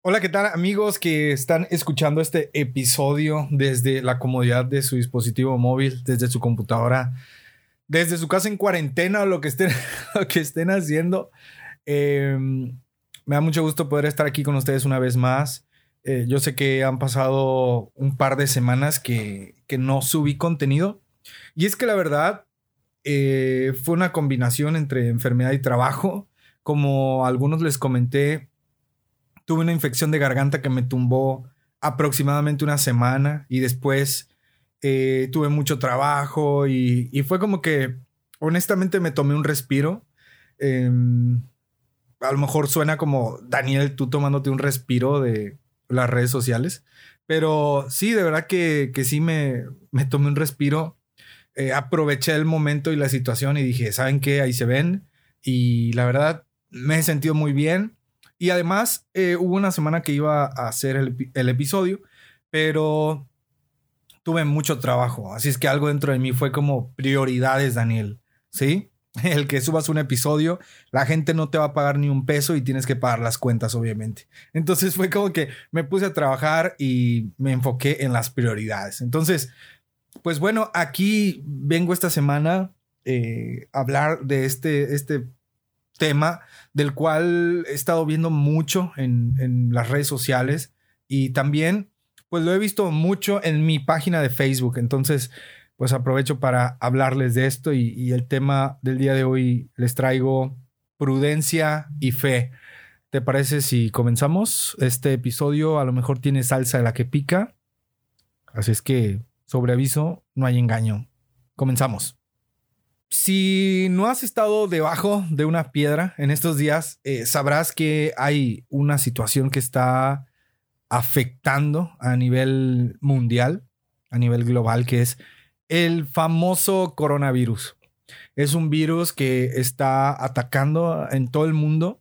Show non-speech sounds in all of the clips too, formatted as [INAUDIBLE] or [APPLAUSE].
Hola, ¿qué tal amigos que están escuchando este episodio desde la comodidad de su dispositivo móvil, desde su computadora, desde su casa en cuarentena o lo que estén, [LAUGHS] que estén haciendo? Em, me da mucho gusto poder estar aquí con ustedes una vez más. Eh, yo sé que han pasado un par de semanas que, que no subí contenido. Y es que la verdad eh, fue una combinación entre enfermedad y trabajo. Como algunos les comenté, tuve una infección de garganta que me tumbó aproximadamente una semana y después eh, tuve mucho trabajo y, fue como que honestamente me tomé un respiro. Em, a lo mejor suena como Daniel, tú tomándote un respiro de las redes sociales, pero sí, de verdad que, sí me, me tomé un respiro. Eh, aproveché el momento y la situación y dije, ¿saben qué? Ahí se ven. Y la verdad, me he sentido muy bien. Y además, eh, hubo una semana que iba a hacer el, episodio, pero tuve mucho trabajo. Así es que algo dentro de mí fue como prioridades, Daniel. ¿Sí? [LAUGHS] El que subas un episodio, la gente no te va a pagar ni un peso y tienes que pagar las cuentas, obviamente. Entonces fue como que me puse a trabajar y me enfoqué en las prioridades. Entonces, pues bueno, aquí vengo esta semana eh, a hablar de este, este tema del cual he estado viendo mucho en, las redes sociales y también pues lo he visto mucho en mi página de Facebook. Entonces pues aprovecho para hablarles de esto y, y el tema del día de hoy les traigo prudencia y fe. ¿Te parece si comenzamos? Este episodio a lo mejor tiene salsa de la que pica. Así es que, sobre aviso, no hay engaño. Comenzamos. Si no has estado debajo de una piedra en estos días, eh, sabrás que hay una situación que está afectando a nivel mundial, a nivel global, que es el famoso coronavirus. Es un virus que está atacando en todo el mundo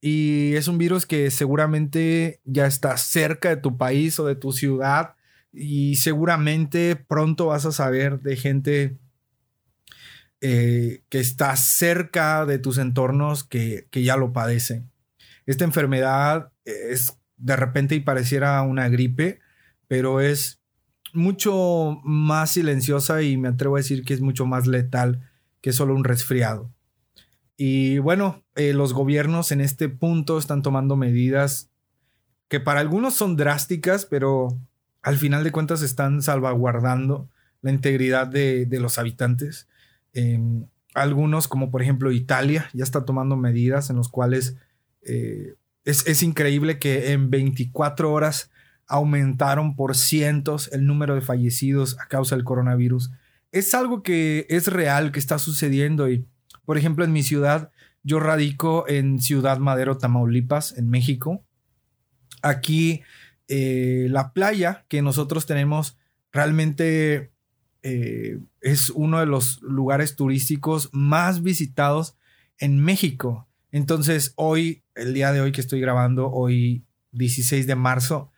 y es un virus que seguramente ya está cerca de tu país o de tu ciudad y seguramente pronto vas a saber de gente eh, que está cerca de tus entornos que, ya lo padecen. Esta enfermedad es de repente y pareciera una gripe, pero es mucho más silenciosa y me atrevo a decir que es mucho más letal que solo un resfriado. Y bueno, eh, los gobiernos en este punto están tomando medidas que para algunos son drásticas, pero al final de cuentas están salvaguardando la integridad de, de los habitantes algunos, como por ejemplo Italia, ya está tomando medidas en los cuales eh, es, increíble que en 24 horas aumentaron por cientos el número de fallecidos a causa del coronavirus. Es algo que es real, que está sucediendo y, por ejemplo, en mi ciudad, yo radico en Ciudad Madero, Tamaulipas, en México. Aquí eh, la playa que nosotros tenemos realmente eh, es uno de los lugares turísticos más visitados en México. Entonces, hoy, el día de hoy que estoy grabando, hoy 16 de marzo,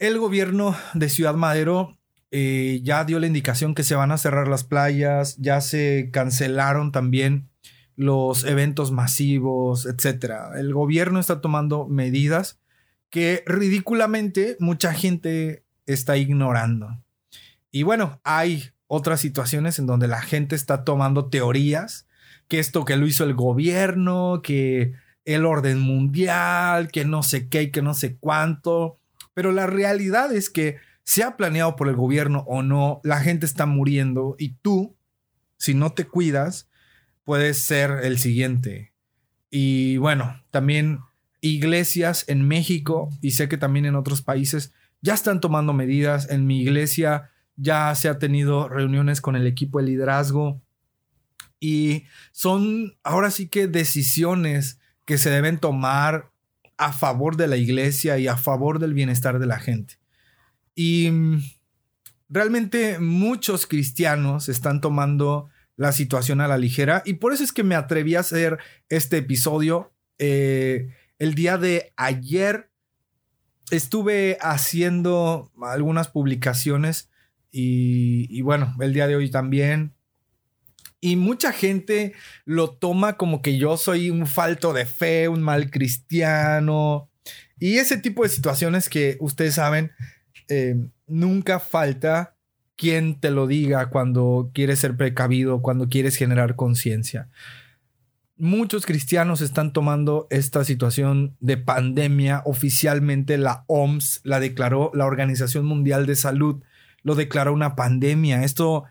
el gobierno de Ciudad Madero eh, ya dio la indicación que se van a cerrar las playas, ya se cancelaron también los eventos masivos, etc. El gobierno está tomando medidas que ridículamente mucha gente está ignorando. Y bueno, hay otras situaciones en donde la gente está tomando teorías, que esto que lo hizo el gobierno, que el orden mundial, que no sé qué y que no sé cuánto. Pero la realidad es que sea planeado por el gobierno o no, la gente está muriendo y tú, si no te cuidas, puedes ser el siguiente. Y bueno, también iglesias en México y sé que también en otros países ya están tomando medidas. En mi iglesia ya se ha tenido reuniones con el equipo de liderazgo y son ahora sí que decisiones que se deben tomar a favor de la iglesia y a favor del bienestar de la gente. Y mm, realmente muchos cristianos están tomando la situación a la ligera y por eso es que me atreví a hacer este episodio. Eh, el día de ayer estuve haciendo algunas publicaciones y, bueno, el día de hoy también. Y mucha gente lo toma como que yo soy un falto de fe, un mal cristiano. Y ese tipo de situaciones que ustedes saben, eh, nunca falta quien te lo diga cuando quieres ser precavido, cuando quieres generar conciencia. Muchos cristianos están tomando esta situación de pandemia. Oficialmente la OMS la declaró, la Organización Mundial de Salud lo declaró una pandemia. Esto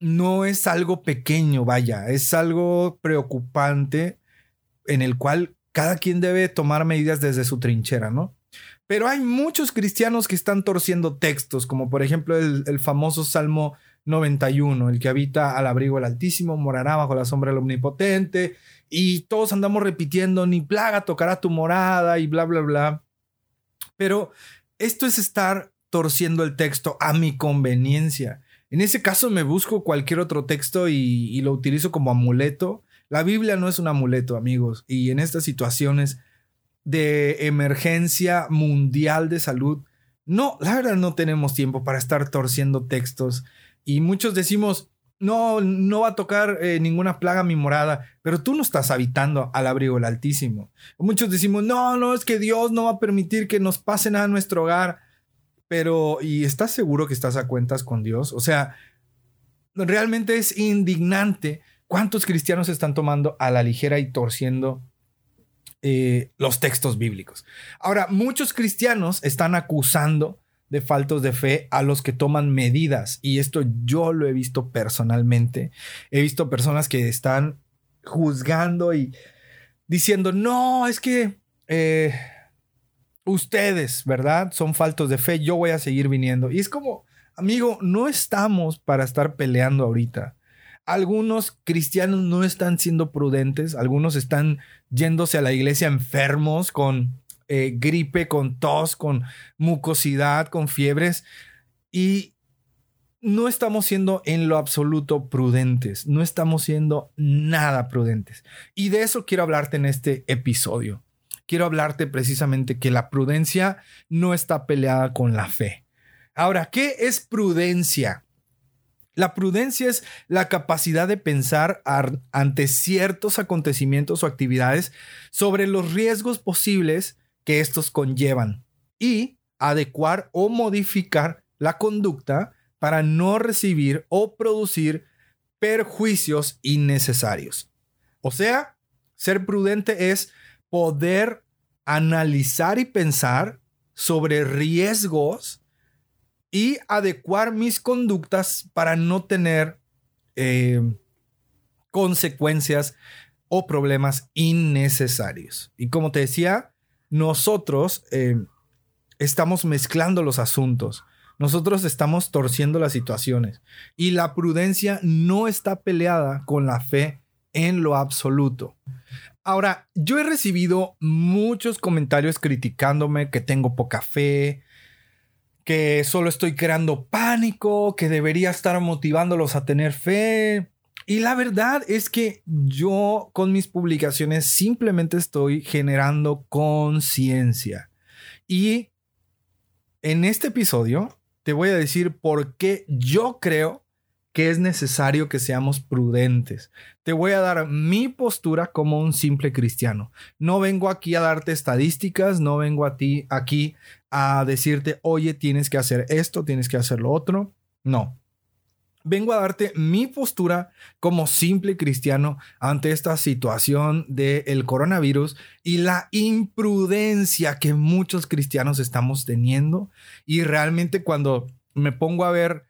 no es algo pequeño, vaya, es algo preocupante en el cual cada quien debe tomar medidas desde su trinchera, ¿no? Pero hay muchos cristianos que están torciendo textos, como por ejemplo el, famoso Salmo 91, el que habita al abrigo del Altísimo, morará bajo la sombra del Omnipotente, y todos andamos repitiendo, ni plaga tocará tu morada y bla, bla, bla. Pero esto es estar torciendo el texto a mi conveniencia. En ese caso me busco cualquier otro texto y, lo utilizo como amuleto. La Biblia no es un amuleto, amigos, y en estas situaciones de emergencia mundial de salud, no, la verdad no tenemos tiempo para estar torciendo textos y muchos decimos, no, no va a tocar eh, ninguna plaga mi morada, pero tú no estás habitando al abrigo del Altísimo. Muchos decimos, no, no, es que Dios no va a permitir que nos pase nada a nuestro hogar. Pero, ¿y estás seguro que estás a cuentas con Dios? O sea, realmente es indignante cuántos cristianos están tomando a la ligera y torciendo eh, los textos bíblicos. Ahora, muchos cristianos están acusando de faltos de fe a los que toman medidas. Y esto yo lo he visto personalmente. He visto personas que están juzgando y diciendo, no, es que eh, ustedes, ¿verdad? Son faltos de fe, yo voy a seguir viniendo. Y es como, amigo, no estamos para estar peleando ahorita. Algunos cristianos no están siendo prudentes, algunos están yéndose a la iglesia enfermos con eh, gripe, con tos, con mucosidad, con fiebres. Y no estamos siendo en lo absoluto prudentes, no estamos siendo nada prudentes. Y de eso quiero hablarte en este episodio quiero hablarte precisamente que la prudencia no está peleada con la fe. Ahora, ¿qué es prudencia? La prudencia es la capacidad de pensar ante ciertos acontecimientos o actividades sobre los riesgos posibles que estos conllevan y adecuar o modificar la conducta para no recibir o producir perjuicios innecesarios. O sea, ser prudente es poder analizar y pensar sobre riesgos y adecuar mis conductas para no tener eh, consecuencias o problemas innecesarios. Y como te decía, nosotros eh, estamos mezclando los asuntos. Nosotros estamos torciendo las situaciones. Y la prudencia no está peleada con la fe en lo absoluto. Ahora, yo he recibido muchos comentarios criticándome que tengo poca fe, que solo estoy creando pánico, que debería estar motivándolos a tener fe. Y la verdad es que yo con mis publicaciones simplemente estoy generando conciencia. Y en este episodio te voy a decir por qué yo creo que es necesario que seamos prudentes. Te voy a dar mi postura como un simple cristiano. No vengo aquí a darte estadísticas, no vengo a ti aquí a decirte, oye, tienes que hacer esto, tienes que hacer lo otro. No. Vengo a darte mi postura como simple cristiano ante esta situación del coronavirus y la imprudencia que muchos cristianos estamos teniendo. Y realmente cuando me pongo a ver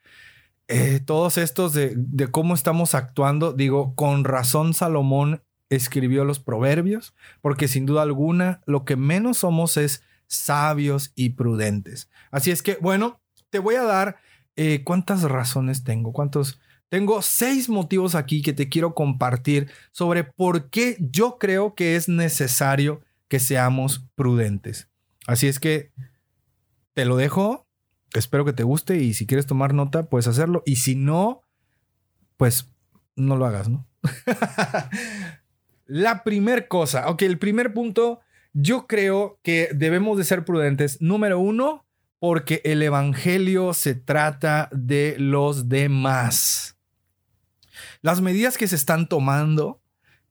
eh, todos estos de, cómo estamos actuando, digo, con razón Salomón escribió los proverbios, porque sin duda alguna lo que menos somos es sabios y prudentes. Así es que, bueno, te voy a dar eh, cuántas razones tengo, cuántos... Tengo seis motivos aquí que te quiero compartir sobre por qué yo creo que es necesario que seamos prudentes. Así es que te lo dejo. Espero que te guste y si quieres tomar nota, puedes hacerlo. Y si no, pues no lo hagas, ¿no? [LAUGHS] La primer cosa, ok, el primer punto, yo creo que debemos de ser prudentes. Número uno, porque el Evangelio se trata de los demás. Las medidas que se están tomando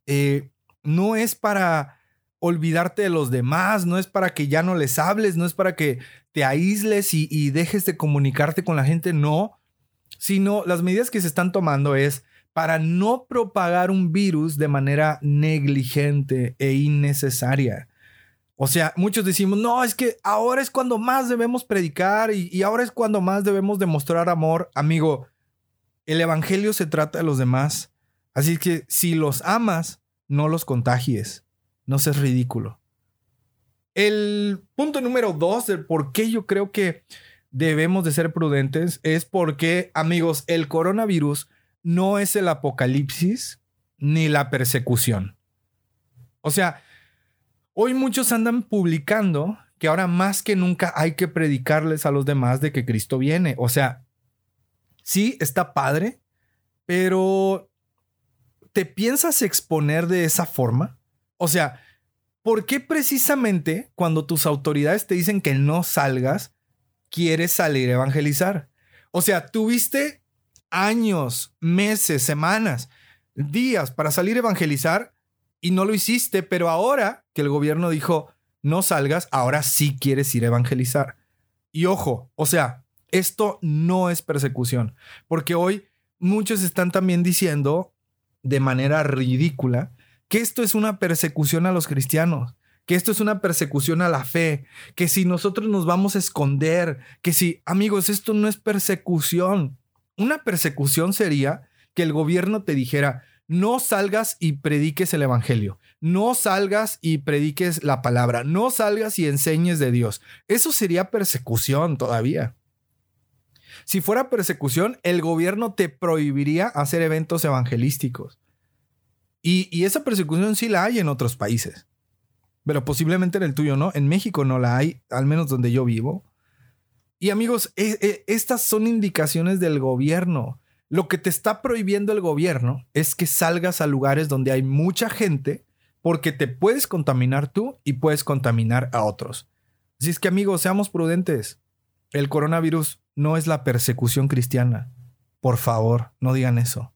eh, no es para olvidarte de los demás, no es para que ya no les hables, no es para que te aísles y, dejes de comunicarte con la gente, no, sino las medidas que se están tomando es para no propagar un virus de manera negligente e innecesaria. O sea, muchos decimos, no, es que ahora es cuando más debemos predicar y, y, ahora es cuando más debemos demostrar amor. Amigo, el Evangelio se trata de los demás. Así que si los amas, no los contagies. No seas ridículo. El punto número dos del por qué yo creo que debemos de ser prudentes es porque, amigos, el coronavirus no es el apocalipsis ni la persecución. O sea, hoy muchos andan publicando que ahora más que nunca hay que predicarles a los demás de que Cristo viene. O sea, sí, está padre, pero ¿te piensas exponer de esa forma? O sea, ¿por qué precisamente cuando tus autoridades te dicen que no salgas, quieres salir a evangelizar? O sea, tuviste años, meses, semanas, días para salir a evangelizar y no lo hiciste, pero ahora que el gobierno dijo no salgas, ahora sí quieres ir a evangelizar. Y ojo, o sea, esto no es persecución, porque hoy muchos están también diciendo de manera ridícula que esto es una persecución a los cristianos, que esto es una persecución a la fe, que si nosotros nos vamos a esconder, que si, amigos, esto no es persecución. Una persecución sería que el gobierno te dijera, no salgas y prediques el Evangelio, no salgas y prediques la palabra, no salgas y enseñes de Dios. Eso sería persecución todavía. Si fuera persecución, el gobierno te prohibiría hacer eventos evangelísticos. Y, esa persecución sí la hay en otros países. Pero posiblemente en el tuyo no. En México no la hay, al menos donde yo vivo. Y amigos, e, e, estas son indicaciones del gobierno. Lo que te está prohibiendo el gobierno es que salgas a lugares donde hay mucha gente porque te puedes contaminar tú y puedes contaminar a otros. Así es que amigos, seamos prudentes. El coronavirus no es la persecución cristiana. Por favor, no digan eso.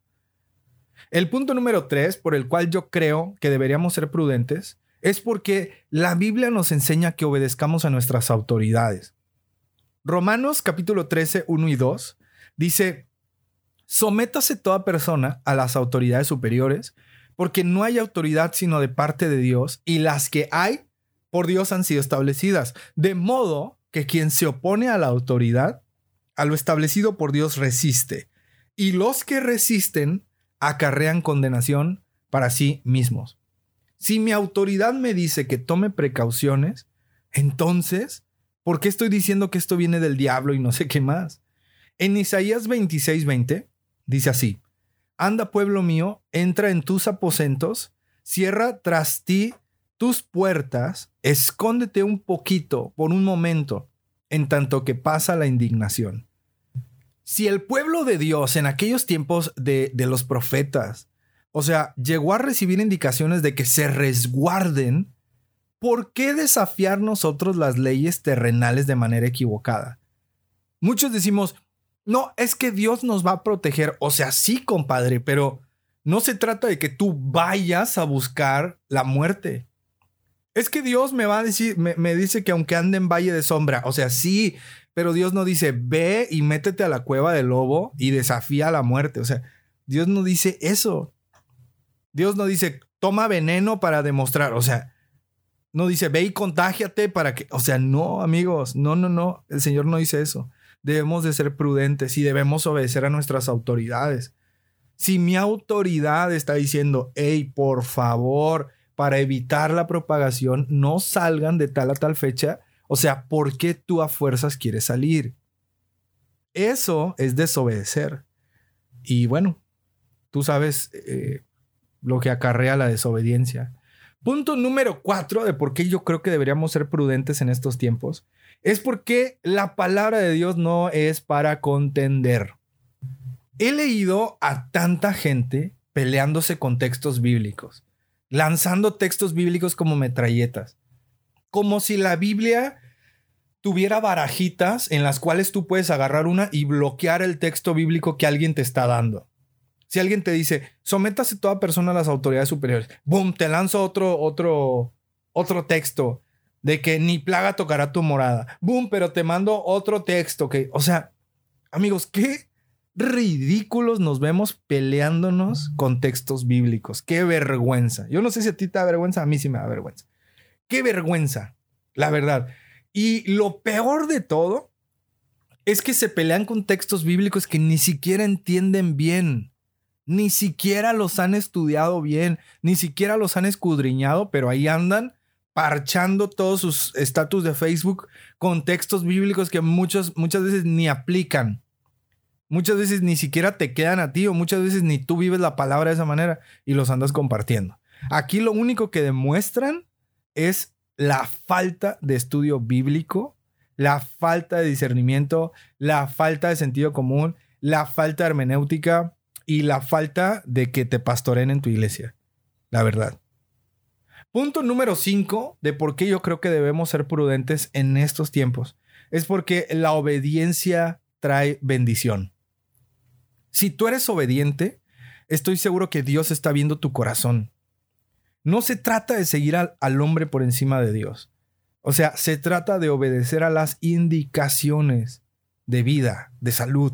El punto número tres, por el cual yo creo que deberíamos ser prudentes, es porque la Biblia nos enseña que obedezcamos a nuestras autoridades. Romanos capítulo 13, 1 y 2 dice, sométase toda persona a las autoridades superiores, porque no hay autoridad sino de parte de Dios, y las que hay por Dios han sido establecidas, de modo que quien se opone a la autoridad a lo establecido por Dios resiste, y los que resisten acarrean condenación para sí mismos. Si mi autoridad me dice que tome precauciones, entonces, ¿por qué estoy diciendo que esto viene del diablo y no sé qué más? En Isaías 26:20 dice así, Anda pueblo mío, entra en tus aposentos, cierra tras ti tus puertas, escóndete un poquito por un momento, en tanto que pasa la indignación. Si el pueblo de Dios en aquellos tiempos de, de los profetas, o sea, llegó a recibir indicaciones de que se resguarden, ¿por qué desafiar nosotros las leyes terrenales de manera equivocada? Muchos decimos, no, es que Dios nos va a proteger. O sea, sí, compadre, pero no se trata de que tú vayas a buscar la muerte. Es que Dios me va a decir, me, dice que aunque ande en valle de sombra, o sea, sí, pero Dios no dice, ve y métete a la cueva del lobo y desafía a la muerte. O sea, Dios no dice eso. Dios no dice, toma veneno para demostrar. O sea, no dice, ve y contágiate para que. O sea, no, amigos, no, no, no. El Señor no dice eso. Debemos de ser prudentes y debemos obedecer a nuestras autoridades. Si mi autoridad está diciendo, hey, por favor, para evitar la propagación, no salgan de tal a tal fecha. O sea, ¿por qué tú a fuerzas quieres salir? Eso es desobedecer. Y bueno, tú sabes eh, lo que acarrea la desobediencia. Punto número cuatro de por qué yo creo que deberíamos ser prudentes en estos tiempos es porque la palabra de Dios no es para contender. He leído a tanta gente peleándose con textos bíblicos, lanzando textos bíblicos como metralletas, como si la Biblia tuviera barajitas en las cuales tú puedes agarrar una y bloquear el texto bíblico que alguien te está dando. Si alguien te dice, sométase toda persona a las autoridades superiores, boom, te lanzo otro, otro, otro texto de que ni plaga tocará tu morada. Boom, pero te mando otro texto que, o sea, amigos, qué ridículos nos vemos peleándonos con textos bíblicos. Qué vergüenza. Yo no sé si a ti te da vergüenza, a mí sí me da vergüenza. Qué vergüenza, la verdad. Y lo peor de todo es que se pelean con textos bíblicos que ni siquiera entienden bien ni siquiera los han estudiado bien, ni siquiera los han escudriñado, pero ahí andan parchando todos sus estatus de Facebook con textos bíblicos que muchas, muchas veces ni aplican. Muchas veces ni siquiera te quedan a ti o muchas veces ni tú vives la palabra de esa manera y los andas compartiendo. Aquí lo único que demuestran es la falta de estudio bíblico, la falta de discernimiento, la falta de sentido común, la falta de hermenéutica, y la falta de que te pastoren en tu iglesia. La verdad. Punto número 5 de por qué yo creo que debemos ser prudentes en estos tiempos es porque la obediencia trae bendición. Si tú eres obediente, estoy seguro que Dios está viendo tu corazón. No se trata de seguir al, hombre por encima de Dios. O sea, se trata de obedecer a las indicaciones de vida, de salud,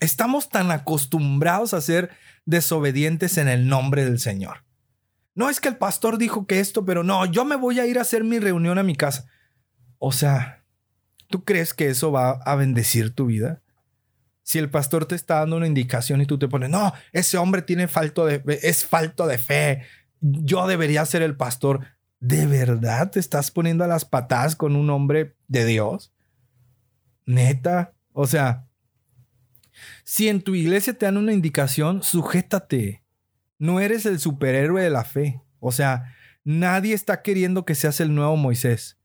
Estamos tan acostumbrados a ser desobedientes en el nombre del Señor. No es que el pastor dijo que esto, pero no, yo me voy a ir a hacer mi reunión a mi casa. O sea, ¿tú crees que eso va a bendecir tu vida? Si el pastor te está dando una indicación y tú te pones, no, ese hombre tiene falto de, es falto de fe, yo debería ser el pastor. ¿De verdad te estás poniendo a las patadas con un hombre de Dios? Neta. O sea, si en tu iglesia te dan una indicación, sujétate. No eres el superhéroe de la fe. O sea, nadie está queriendo que seas el nuevo Moisés.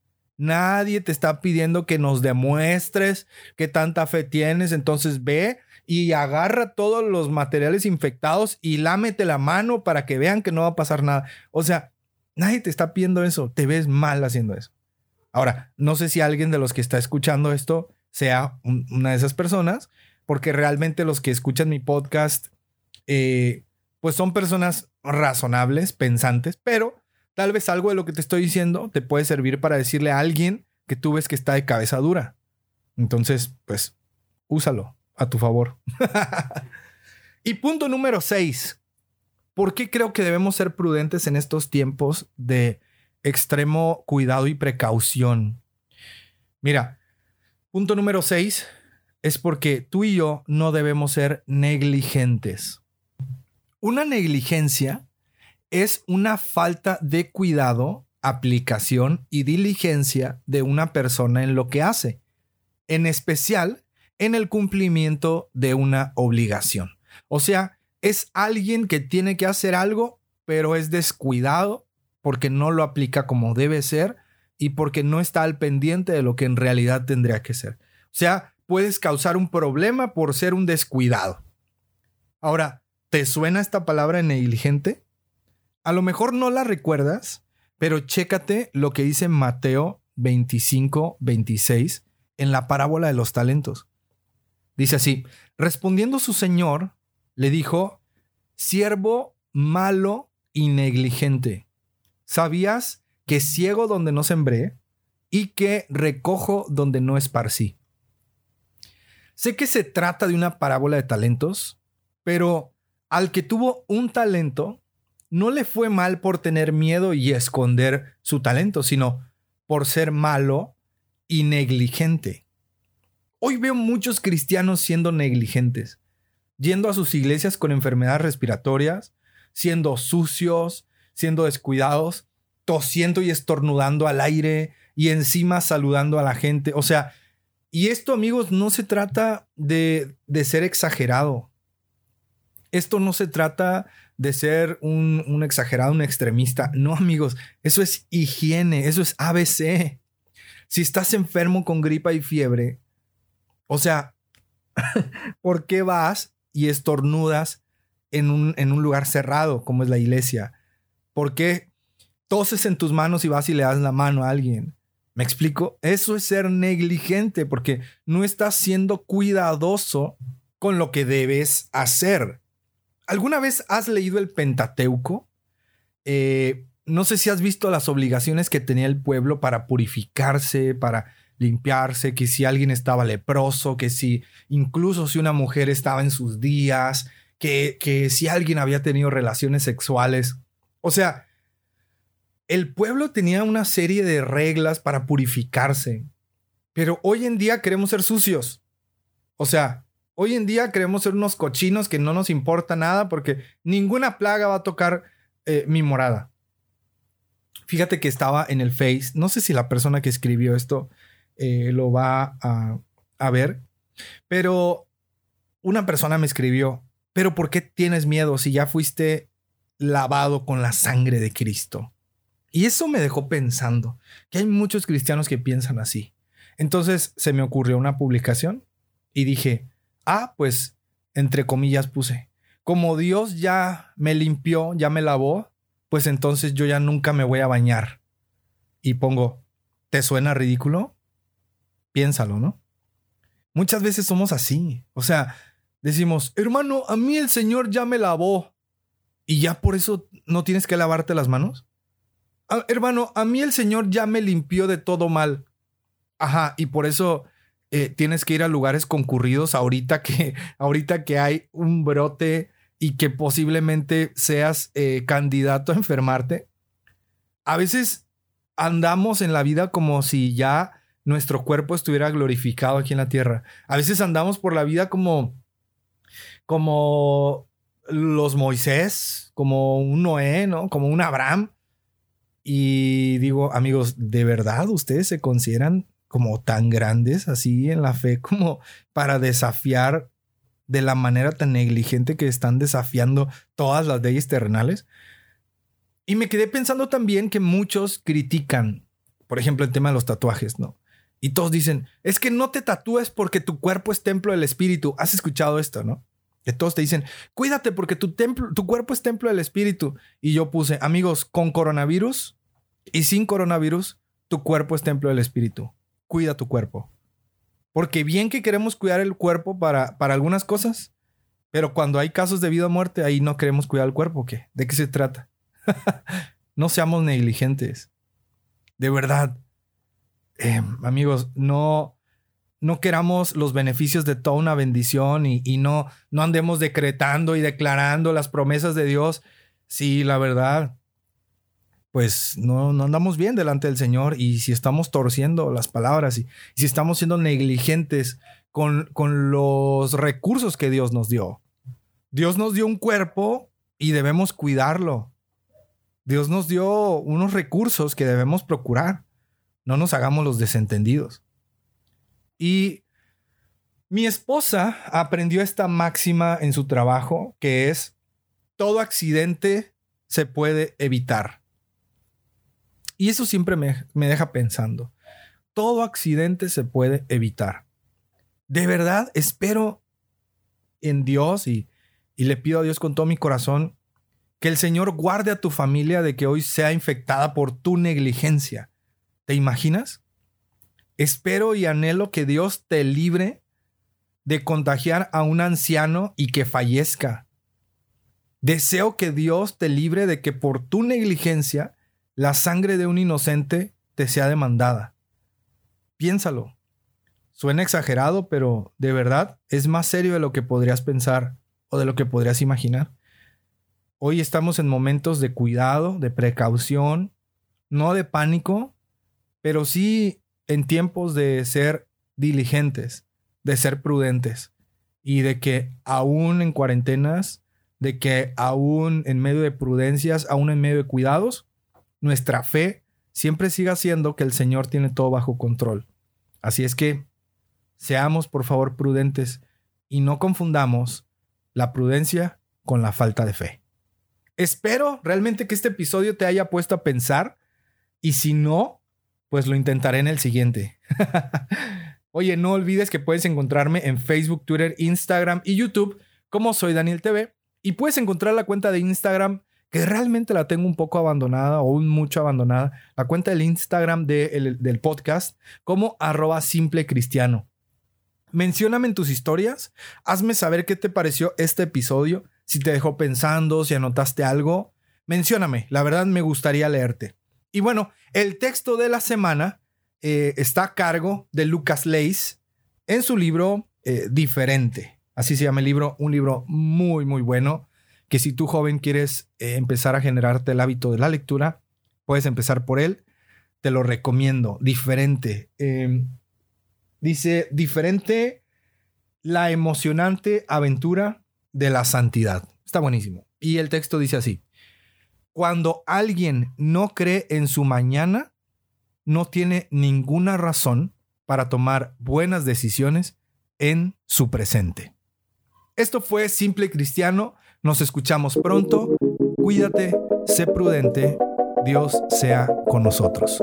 Nadie te está pidiendo que nos demuestres qué tanta fe tienes. Entonces ve y agarra todos los materiales infectados y lámete la mano para que vean que no va a pasar nada. O sea, nadie te está pidiendo eso. Te ves mal haciendo eso. Ahora, no sé si alguien de los que está escuchando esto sea una de esas personas, porque realmente los que escuchan mi podcast, eh, pues son personas razonables, pensantes, pero tal vez algo de lo que te estoy diciendo te puede servir para decirle a alguien que tú ves que está de cabeza dura. Entonces, pues, úsalo a tu favor. [LAUGHS] y punto número 6. ¿Por qué creo que debemos ser prudentes en estos tiempos de extremo cuidado y precaución? Mira, punto número 6 es porque tú y yo no debemos ser negligentes. Una negligencia es una falta de cuidado, aplicación y diligencia de una persona en lo que hace, en especial en el cumplimiento de una obligación. O sea, es alguien que tiene que hacer algo, pero es descuidado porque no lo aplica como debe ser y porque no está al pendiente de lo que en realidad tendría que ser. O sea, puedes causar un problema por ser un descuidado. Ahora, ¿te suena esta palabra negligente? A lo mejor no la recuerdas, pero chécate lo que dice Mateo 25, 26 en la parábola de los talentos. Dice así, respondiendo su señor, le dijo, siervo malo y negligente, ¿sabías que ciego donde no sembré y que recojo donde no esparcí? Sé que se trata de una parábola de talentos, pero al que tuvo un talento, no le fue mal por tener miedo y esconder su talento, sino por ser malo y negligente. Hoy veo muchos cristianos siendo negligentes, yendo a sus iglesias con enfermedades respiratorias, siendo sucios, siendo descuidados, tosiendo y estornudando al aire y encima saludando a la gente. O sea, y esto, amigos, no se trata de, ser exagerado. Esto no se trata de ser un, un exagerado, un extremista. No, amigos, eso es higiene, eso es ABC. Si estás enfermo con gripa y fiebre, o sea, [LAUGHS] ¿por qué vas y estornudas en un, en un lugar cerrado como es la iglesia? ¿Por qué toses en tus manos y vas y le das la mano a alguien? ¿Me explico? Eso es ser negligente porque no estás siendo cuidadoso con lo que debes hacer. ¿Alguna vez has leído el Pentateuco? Eh, no sé si has visto las obligaciones que tenía el pueblo para purificarse, para limpiarse, que si alguien estaba leproso, que si incluso si una mujer estaba en sus días, que, que si alguien había tenido relaciones sexuales. O sea, el pueblo tenía una serie de reglas para purificarse, pero hoy en día queremos ser sucios. O sea, hoy en día queremos ser unos cochinos que no nos importa nada porque ninguna plaga va a tocar eh, mi morada. Fíjate que estaba en el Face, no sé si la persona que escribió esto eh, lo va a, a ver, pero una persona me escribió, pero ¿por qué tienes miedo si ya fuiste lavado con la sangre de Cristo? Y eso me dejó pensando que hay muchos cristianos que piensan así. Entonces se me ocurrió una publicación y dije, ah, pues entre comillas puse, como Dios ya me limpió, ya me lavó, pues entonces yo ya nunca me voy a bañar. Y pongo, ¿te suena ridículo? Piénsalo, ¿no? Muchas veces somos así. O sea, decimos, hermano, a mí el Señor ya me lavó. ¿Y ya por eso no tienes que lavarte las manos? Ah, hermano, a mí el Señor ya me limpió de todo mal. Ajá, y por eso eh, tienes que ir a lugares concurridos ahorita que, [LAUGHS] ahorita que hay un brote y que posiblemente seas eh, candidato a enfermarte. A veces andamos en la vida como si ya nuestro cuerpo estuviera glorificado aquí en la tierra. A veces andamos por la vida como, como los Moisés, como un Noé, ¿no? Como un Abraham. Y digo, amigos, ¿de verdad ustedes se consideran como tan grandes así en la fe como para desafiar de la manera tan negligente que están desafiando todas las leyes terrenales? Y me quedé pensando también que muchos critican, por ejemplo, el tema de los tatuajes, ¿no? Y todos dicen, es que no te tatúes porque tu cuerpo es templo del espíritu. ¿Has escuchado esto, no? Que todos te dicen, cuídate porque tu, templo, tu cuerpo es templo del espíritu. Y yo puse, amigos, con coronavirus y sin coronavirus, tu cuerpo es templo del espíritu. Cuida tu cuerpo. Porque bien que queremos cuidar el cuerpo para, para algunas cosas, pero cuando hay casos de vida o muerte, ahí no queremos cuidar el cuerpo. ¿qué? ¿De qué se trata? [LAUGHS] no seamos negligentes. De verdad. Em, amigos, no, no queramos los beneficios de toda una bendición y, no, no andemos decretando y declarando las promesas de Dios. Sí, la verdad, pues no, no andamos bien delante del Señor y si estamos torciendo las palabras y, si estamos siendo negligentes con, con los recursos que Dios nos dio. Dios nos dio un cuerpo y debemos cuidarlo. Dios nos dio unos recursos que debemos procurar. No nos hagamos los desentendidos. Y mi esposa aprendió esta máxima en su trabajo, que es, todo accidente se puede evitar. Y eso siempre me, deja pensando, todo accidente se puede evitar. De verdad, espero en Dios y, y le pido a Dios con todo mi corazón que el Señor guarde a tu familia de que hoy sea infectada por tu negligencia. ¿Te imaginas? Espero y anhelo que Dios te libre de contagiar a un anciano y que fallezca. Deseo que Dios te libre de que por tu negligencia la sangre de un inocente te sea demandada. Piénsalo. Suena exagerado, pero de verdad es más serio de lo que podrías pensar o de lo que podrías imaginar. Hoy estamos en momentos de cuidado, de precaución, no de pánico, pero sí en tiempos de ser diligentes, de ser prudentes y de que aún en cuarentenas, de que aún en medio de prudencias, aún en medio de cuidados, nuestra fe siempre siga siendo que el Señor tiene todo bajo control. Así es que seamos por favor prudentes y no confundamos la prudencia con la falta de fe. Espero realmente que este episodio te haya puesto a pensar y si no, pues lo intentaré en el siguiente. [LAUGHS] Oye, no olvides que puedes encontrarme en Facebook, Twitter, Instagram y YouTube como soy Daniel TV y puedes encontrar la cuenta de Instagram que realmente la tengo un poco abandonada o un mucho abandonada, la cuenta del Instagram del podcast como arroba simple cristiano. Mencióname en tus historias, hazme saber qué te pareció este episodio, si te dejó pensando, si anotaste algo, mencióname, la verdad me gustaría leerte. Y bueno, el texto de la semana eh, está a cargo de Lucas Leis en su libro eh, Diferente. Así se llama el libro, un libro muy, muy bueno que si tú joven quieres eh, empezar a generarte el hábito de la lectura, puedes empezar por él. Te lo recomiendo. Diferente. Em, dice, diferente la emocionante aventura de la santidad. Está buenísimo. Y el texto dice así. Cuando alguien no cree en su mañana, no tiene ninguna razón para tomar buenas decisiones en su presente. Esto fue Simple Cristiano. Nos escuchamos pronto. Cuídate, sé prudente. Dios sea con nosotros.